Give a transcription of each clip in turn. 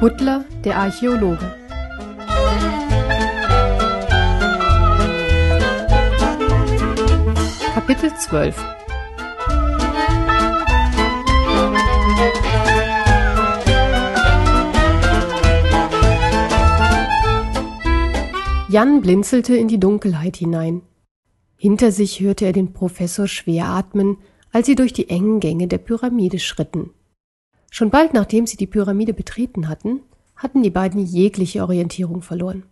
Butler, der Archäologe. Kapitel 12 Jan blinzelte in die Dunkelheit hinein. Hinter sich hörte er den Professor schwer atmen, als sie durch die engen Gänge der Pyramide schritten. Schon bald nachdem sie die Pyramide betreten hatten, hatten die beiden jegliche Orientierung verloren.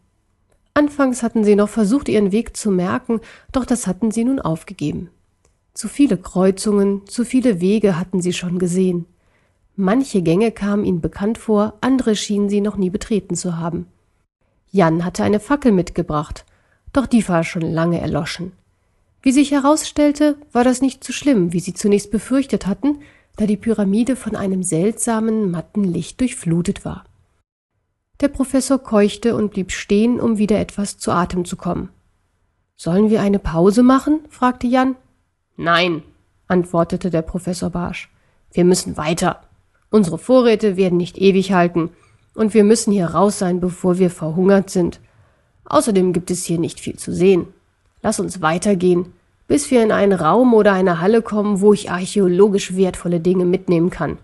Anfangs hatten sie noch versucht, ihren Weg zu merken, doch das hatten sie nun aufgegeben. Zu viele Kreuzungen, zu viele Wege hatten sie schon gesehen. Manche Gänge kamen ihnen bekannt vor, andere schienen sie noch nie betreten zu haben. Jan hatte eine Fackel mitgebracht, doch die war schon lange erloschen. Wie sich herausstellte, war das nicht so schlimm, wie sie zunächst befürchtet hatten, da die Pyramide von einem seltsamen, matten Licht durchflutet war. Der Professor keuchte und blieb stehen, um wieder etwas zu Atem zu kommen. Sollen wir eine Pause machen? fragte Jan. Nein, antwortete der Professor barsch. Wir müssen weiter. Unsere Vorräte werden nicht ewig halten, und wir müssen hier raus sein, bevor wir verhungert sind. Außerdem gibt es hier nicht viel zu sehen. Lass uns weitergehen, bis wir in einen Raum oder eine Halle kommen, wo ich archäologisch wertvolle Dinge mitnehmen kann.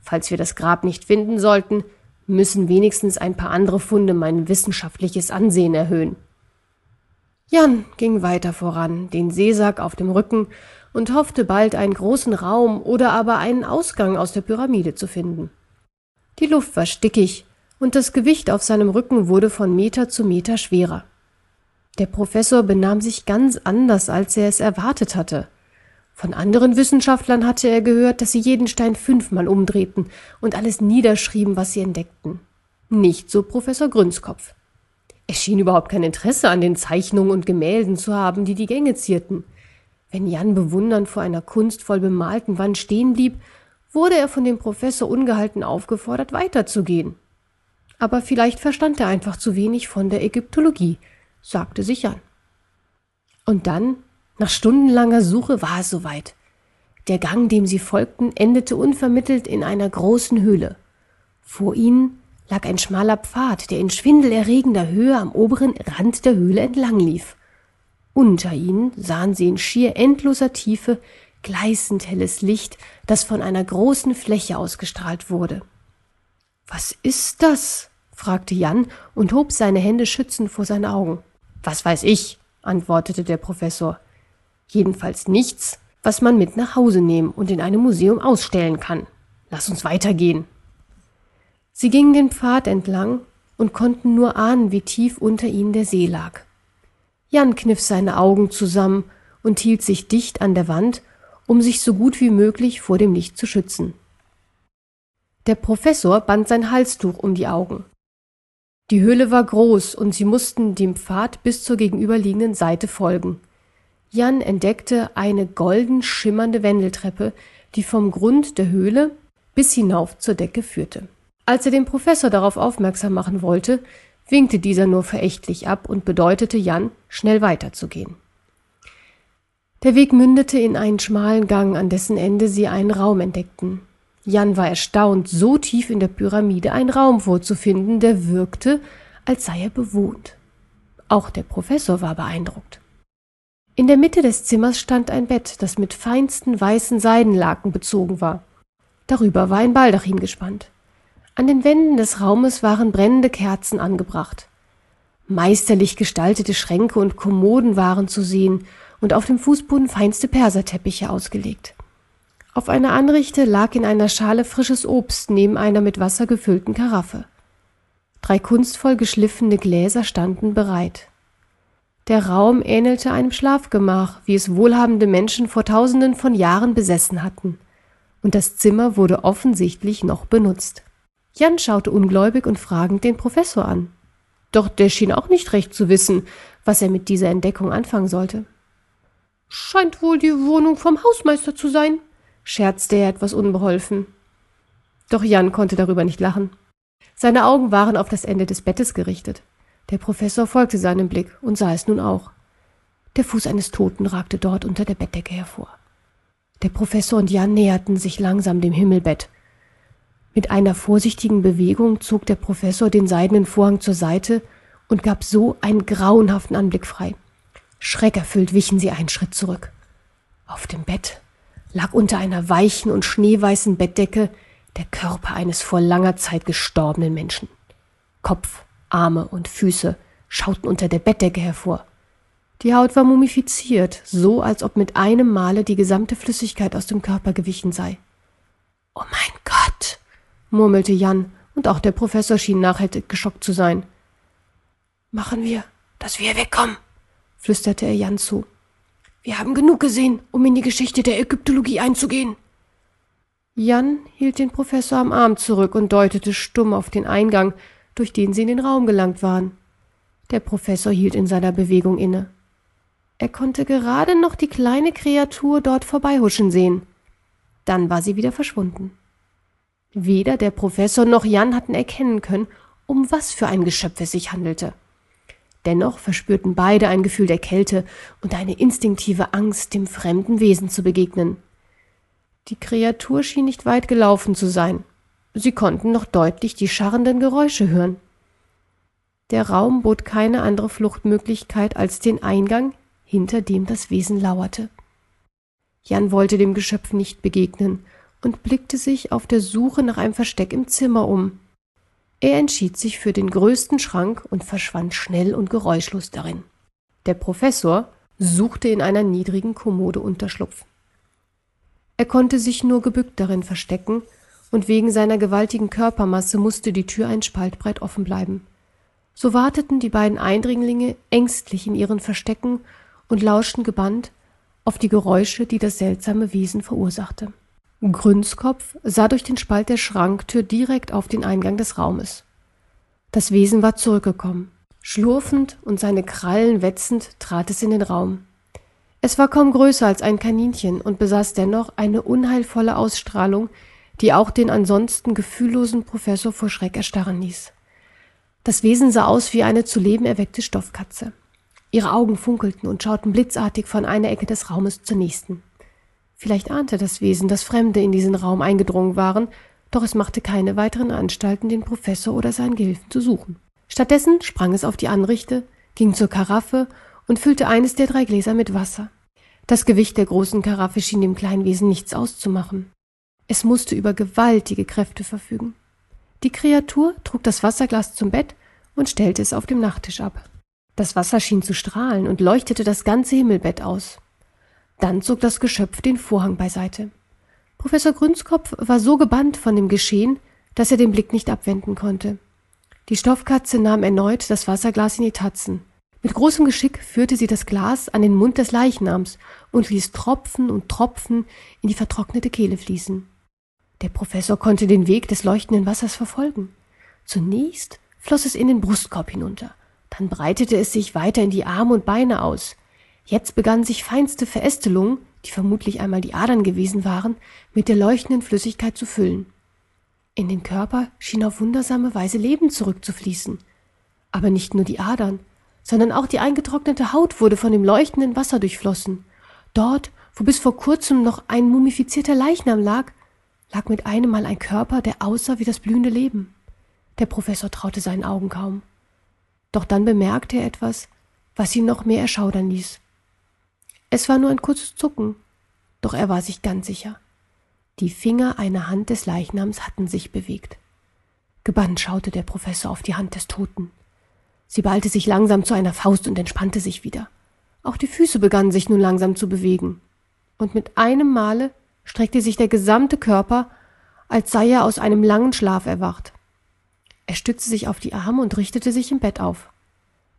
Falls wir das Grab nicht finden sollten, müssen wenigstens ein paar andere Funde mein wissenschaftliches Ansehen erhöhen. Jan ging weiter voran, den Seesack auf dem Rücken und hoffte bald einen großen Raum oder aber einen Ausgang aus der Pyramide zu finden. Die Luft war stickig und das Gewicht auf seinem Rücken wurde von Meter zu Meter schwerer. Der Professor benahm sich ganz anders, als er es erwartet hatte. Von anderen Wissenschaftlern hatte er gehört, dass sie jeden Stein fünfmal umdrehten und alles niederschrieben, was sie entdeckten. Nicht so Professor Grünskopf. Er schien überhaupt kein Interesse an den Zeichnungen und Gemälden zu haben, die die Gänge zierten. Wenn Jan bewundernd vor einer kunstvoll bemalten Wand stehen blieb, wurde er von dem Professor ungehalten aufgefordert, weiterzugehen. Aber vielleicht verstand er einfach zu wenig von der Ägyptologie sagte sich Jan. Und dann, nach stundenlanger Suche, war es soweit. Der Gang, dem sie folgten, endete unvermittelt in einer großen Höhle. Vor ihnen lag ein schmaler Pfad, der in schwindelerregender Höhe am oberen Rand der Höhle entlang lief. Unter ihnen sahen sie in schier endloser Tiefe gleißend helles Licht, das von einer großen Fläche ausgestrahlt wurde. Was ist das? fragte Jan und hob seine Hände schützend vor seine Augen. Was weiß ich, antwortete der Professor. Jedenfalls nichts, was man mit nach Hause nehmen und in einem Museum ausstellen kann. Lass uns weitergehen. Sie gingen den Pfad entlang und konnten nur ahnen, wie tief unter ihnen der See lag. Jan kniff seine Augen zusammen und hielt sich dicht an der Wand, um sich so gut wie möglich vor dem Licht zu schützen. Der Professor band sein Halstuch um die Augen. Die Höhle war groß und sie mussten dem Pfad bis zur gegenüberliegenden Seite folgen. Jan entdeckte eine golden schimmernde Wendeltreppe, die vom Grund der Höhle bis hinauf zur Decke führte. Als er den Professor darauf aufmerksam machen wollte, winkte dieser nur verächtlich ab und bedeutete Jan, schnell weiterzugehen. Der Weg mündete in einen schmalen Gang, an dessen Ende sie einen Raum entdeckten. Jan war erstaunt, so tief in der Pyramide einen Raum vorzufinden, der wirkte, als sei er bewohnt. Auch der Professor war beeindruckt. In der Mitte des Zimmers stand ein Bett, das mit feinsten weißen Seidenlaken bezogen war. Darüber war ein Baldachin gespannt. An den Wänden des Raumes waren brennende Kerzen angebracht. Meisterlich gestaltete Schränke und Kommoden waren zu sehen und auf dem Fußboden feinste Perserteppiche ausgelegt. Auf einer Anrichte lag in einer Schale frisches Obst neben einer mit Wasser gefüllten Karaffe. Drei kunstvoll geschliffene Gläser standen bereit. Der Raum ähnelte einem Schlafgemach, wie es wohlhabende Menschen vor tausenden von Jahren besessen hatten, und das Zimmer wurde offensichtlich noch benutzt. Jan schaute ungläubig und fragend den Professor an. Doch der schien auch nicht recht zu wissen, was er mit dieser Entdeckung anfangen sollte. Scheint wohl die Wohnung vom Hausmeister zu sein, scherzte er etwas unbeholfen. Doch Jan konnte darüber nicht lachen. Seine Augen waren auf das Ende des Bettes gerichtet. Der Professor folgte seinem Blick und sah es nun auch. Der Fuß eines Toten ragte dort unter der Bettdecke hervor. Der Professor und Jan näherten sich langsam dem Himmelbett. Mit einer vorsichtigen Bewegung zog der Professor den seidenen Vorhang zur Seite und gab so einen grauenhaften Anblick frei. Schreckerfüllt wichen sie einen Schritt zurück. Auf dem Bett lag unter einer weichen und schneeweißen Bettdecke der Körper eines vor langer Zeit gestorbenen Menschen. Kopf, Arme und Füße schauten unter der Bettdecke hervor. Die Haut war mumifiziert, so als ob mit einem Male die gesamte Flüssigkeit aus dem Körper gewichen sei. Oh mein Gott, murmelte Jan, und auch der Professor schien nachhaltig geschockt zu sein. Machen wir, dass wir wegkommen, flüsterte er Jan zu. Wir haben genug gesehen, um in die Geschichte der Ägyptologie einzugehen. Jan hielt den Professor am Arm zurück und deutete stumm auf den Eingang, durch den sie in den Raum gelangt waren. Der Professor hielt in seiner Bewegung inne. Er konnte gerade noch die kleine Kreatur dort vorbeihuschen sehen. Dann war sie wieder verschwunden. Weder der Professor noch Jan hatten erkennen können, um was für ein Geschöpf es sich handelte. Dennoch verspürten beide ein Gefühl der Kälte und eine instinktive Angst, dem fremden Wesen zu begegnen. Die Kreatur schien nicht weit gelaufen zu sein. Sie konnten noch deutlich die scharrenden Geräusche hören. Der Raum bot keine andere Fluchtmöglichkeit als den Eingang, hinter dem das Wesen lauerte. Jan wollte dem Geschöpf nicht begegnen und blickte sich auf der Suche nach einem Versteck im Zimmer um. Er entschied sich für den größten Schrank und verschwand schnell und geräuschlos darin. Der Professor suchte in einer niedrigen Kommode Unterschlupf. Er konnte sich nur gebückt darin verstecken, und wegen seiner gewaltigen Körpermasse musste die Tür ein Spalt breit offen bleiben. So warteten die beiden Eindringlinge ängstlich in ihren Verstecken und lauschten gebannt auf die Geräusche, die das seltsame Wesen verursachte. Grünskopf sah durch den Spalt der Schranktür direkt auf den Eingang des Raumes. Das Wesen war zurückgekommen. Schlurfend und seine Krallen wetzend trat es in den Raum. Es war kaum größer als ein Kaninchen und besaß dennoch eine unheilvolle Ausstrahlung, die auch den ansonsten gefühllosen Professor vor Schreck erstarren ließ. Das Wesen sah aus wie eine zu Leben erweckte Stoffkatze. Ihre Augen funkelten und schauten blitzartig von einer Ecke des Raumes zur nächsten. Vielleicht ahnte das Wesen, dass Fremde in diesen Raum eingedrungen waren, doch es machte keine weiteren Anstalten, den Professor oder seinen Gehilfen zu suchen. Stattdessen sprang es auf die Anrichte, ging zur Karaffe und füllte eines der drei Gläser mit Wasser. Das Gewicht der großen Karaffe schien dem kleinen Wesen nichts auszumachen. Es musste über gewaltige Kräfte verfügen. Die Kreatur trug das Wasserglas zum Bett und stellte es auf dem Nachttisch ab. Das Wasser schien zu strahlen und leuchtete das ganze Himmelbett aus. Dann zog das Geschöpf den Vorhang beiseite. Professor Grünskopf war so gebannt von dem Geschehen, dass er den Blick nicht abwenden konnte. Die Stoffkatze nahm erneut das Wasserglas in die Tatzen. Mit großem Geschick führte sie das Glas an den Mund des Leichnams und ließ Tropfen und Tropfen in die vertrocknete Kehle fließen. Der Professor konnte den Weg des leuchtenden Wassers verfolgen. Zunächst floss es in den Brustkorb hinunter, dann breitete es sich weiter in die Arme und Beine aus. Jetzt begannen sich feinste Verästelungen, die vermutlich einmal die Adern gewesen waren, mit der leuchtenden Flüssigkeit zu füllen. In den Körper schien auf wundersame Weise Leben zurückzufließen. Aber nicht nur die Adern, sondern auch die eingetrocknete Haut wurde von dem leuchtenden Wasser durchflossen. Dort, wo bis vor kurzem noch ein mumifizierter Leichnam lag, lag mit einem Mal ein Körper, der aussah wie das blühende Leben. Der Professor traute seinen Augen kaum. Doch dann bemerkte er etwas, was ihn noch mehr erschaudern ließ. Es war nur ein kurzes Zucken, doch er war sich ganz sicher. Die Finger einer Hand des Leichnams hatten sich bewegt. Gebannt schaute der Professor auf die Hand des Toten. Sie ballte sich langsam zu einer Faust und entspannte sich wieder. Auch die Füße begannen sich nun langsam zu bewegen. Und mit einem Male streckte sich der gesamte Körper, als sei er aus einem langen Schlaf erwacht. Er stützte sich auf die Arme und richtete sich im Bett auf.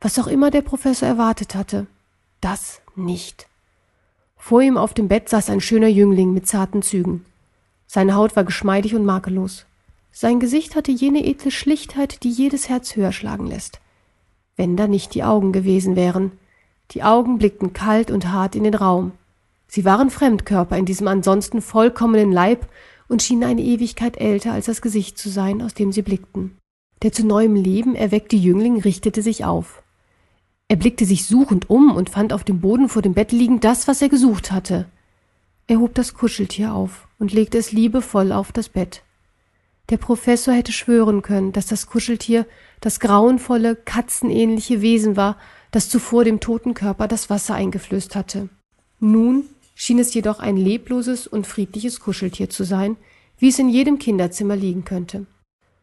Was auch immer der Professor erwartet hatte, das nicht. Vor ihm auf dem Bett saß ein schöner Jüngling mit zarten Zügen. Seine Haut war geschmeidig und makellos. Sein Gesicht hatte jene edle Schlichtheit, die jedes Herz höher schlagen lässt wenn da nicht die Augen gewesen wären. Die Augen blickten kalt und hart in den Raum. Sie waren Fremdkörper in diesem ansonsten vollkommenen Leib und schienen eine Ewigkeit älter als das Gesicht zu sein, aus dem sie blickten. Der zu neuem Leben erweckte Jüngling richtete sich auf. Er blickte sich suchend um und fand auf dem Boden vor dem Bett liegend das, was er gesucht hatte. Er hob das Kuscheltier auf und legte es liebevoll auf das Bett. Der Professor hätte schwören können, dass das Kuscheltier das grauenvolle, katzenähnliche Wesen war, das zuvor dem toten Körper das Wasser eingeflößt hatte. Nun schien es jedoch ein lebloses und friedliches Kuscheltier zu sein, wie es in jedem Kinderzimmer liegen könnte.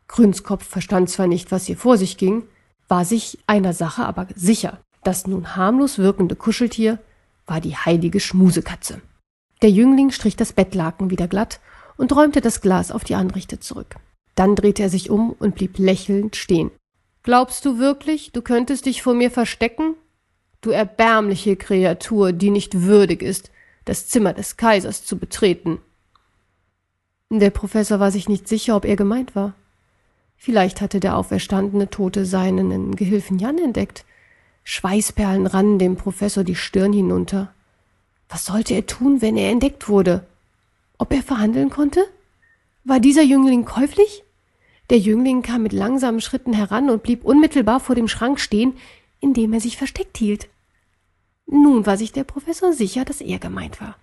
Grünskopf verstand zwar nicht, was hier vor sich ging, war sich einer Sache aber sicher. Das nun harmlos wirkende Kuscheltier war die heilige Schmusekatze. Der Jüngling strich das Bettlaken wieder glatt und räumte das Glas auf die Anrichte zurück. Dann drehte er sich um und blieb lächelnd stehen. Glaubst du wirklich, du könntest dich vor mir verstecken? Du erbärmliche Kreatur, die nicht würdig ist, das Zimmer des Kaisers zu betreten. Der Professor war sich nicht sicher, ob er gemeint war. Vielleicht hatte der auferstandene Tote seinen Gehilfen Jan entdeckt. Schweißperlen rannen dem Professor die Stirn hinunter. Was sollte er tun, wenn er entdeckt wurde? Ob er verhandeln konnte? War dieser Jüngling käuflich? Der Jüngling kam mit langsamen Schritten heran und blieb unmittelbar vor dem Schrank stehen, in dem er sich versteckt hielt. Nun war sich der Professor sicher, dass er gemeint war.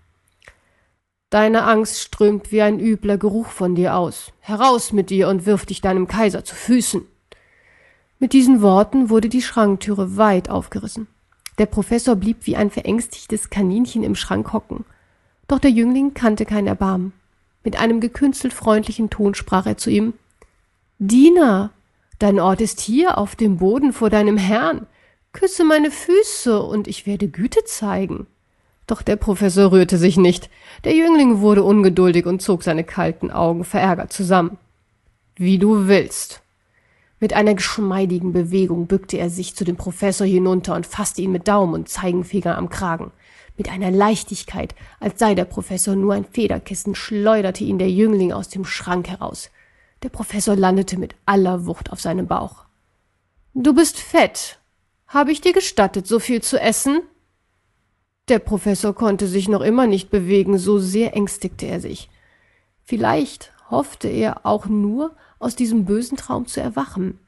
Deine Angst strömt wie ein übler Geruch von dir aus. Heraus mit dir und wirf dich deinem Kaiser zu Füßen. Mit diesen Worten wurde die Schranktüre weit aufgerissen. Der Professor blieb wie ein verängstigtes Kaninchen im Schrank hocken. Doch der Jüngling kannte kein Erbarmen. Mit einem gekünstelt freundlichen Ton sprach er zu ihm Diener, dein Ort ist hier auf dem Boden vor deinem Herrn. Küsse meine Füße, und ich werde Güte zeigen. Doch der Professor rührte sich nicht. Der Jüngling wurde ungeduldig und zog seine kalten Augen verärgert zusammen. Wie du willst. Mit einer geschmeidigen Bewegung bückte er sich zu dem Professor hinunter und fasste ihn mit Daumen und Zeigenfinger am Kragen. Mit einer Leichtigkeit, als sei der Professor nur ein Federkissen, schleuderte ihn der Jüngling aus dem Schrank heraus. Der Professor landete mit aller Wucht auf seinem Bauch. Du bist fett. Habe ich dir gestattet, so viel zu essen? Der Professor konnte sich noch immer nicht bewegen, so sehr ängstigte er sich. Vielleicht hoffte er auch nur, aus diesem bösen Traum zu erwachen.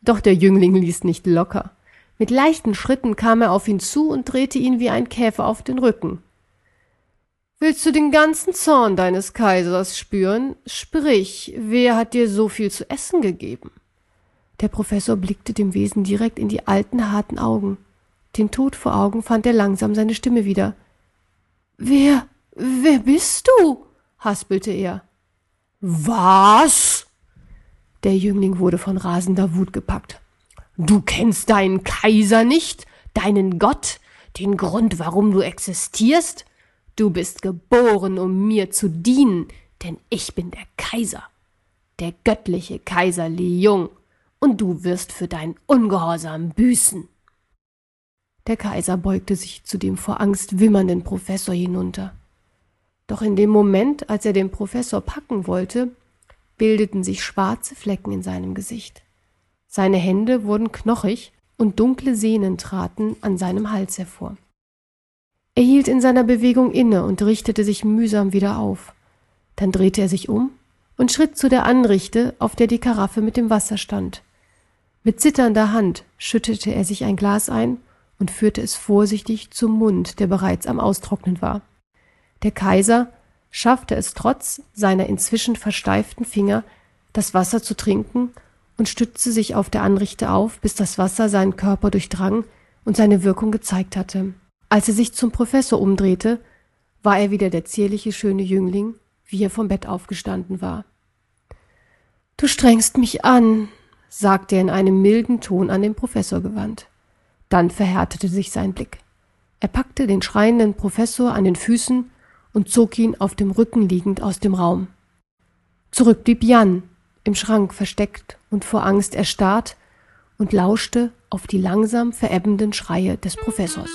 Doch der Jüngling ließ nicht locker. Mit leichten Schritten kam er auf ihn zu und drehte ihn wie ein Käfer auf den Rücken. Willst du den ganzen Zorn deines Kaisers spüren? Sprich, wer hat dir so viel zu essen gegeben? Der Professor blickte dem Wesen direkt in die alten, harten Augen. Den Tod vor Augen fand er langsam seine Stimme wieder. Wer, wer bist du? haspelte er. Was? Der Jüngling wurde von rasender Wut gepackt. Du kennst deinen Kaiser nicht, deinen Gott, den Grund, warum du existierst? Du bist geboren, um mir zu dienen, denn ich bin der Kaiser, der göttliche Kaiser Li Jung, und du wirst für deinen Ungehorsam büßen. Der Kaiser beugte sich zu dem vor Angst wimmernden Professor hinunter. Doch in dem Moment, als er den Professor packen wollte, bildeten sich schwarze Flecken in seinem Gesicht. Seine Hände wurden knochig und dunkle Sehnen traten an seinem Hals hervor. Er hielt in seiner Bewegung inne und richtete sich mühsam wieder auf. Dann drehte er sich um und schritt zu der Anrichte, auf der die Karaffe mit dem Wasser stand. Mit zitternder Hand schüttete er sich ein Glas ein und führte es vorsichtig zum Mund, der bereits am Austrocknen war. Der Kaiser schaffte es trotz seiner inzwischen versteiften Finger, das Wasser zu trinken und stützte sich auf der Anrichte auf, bis das Wasser seinen Körper durchdrang und seine Wirkung gezeigt hatte. Als er sich zum Professor umdrehte, war er wieder der zierliche, schöne Jüngling, wie er vom Bett aufgestanden war. Du strengst mich an, sagte er in einem milden Ton an den Professor gewandt. Dann verhärtete sich sein Blick. Er packte den schreienden Professor an den Füßen und zog ihn auf dem Rücken liegend aus dem Raum. Zurück blieb Jan, im Schrank versteckt und vor Angst erstarrt, und lauschte auf die langsam verebbenden Schreie des Professors.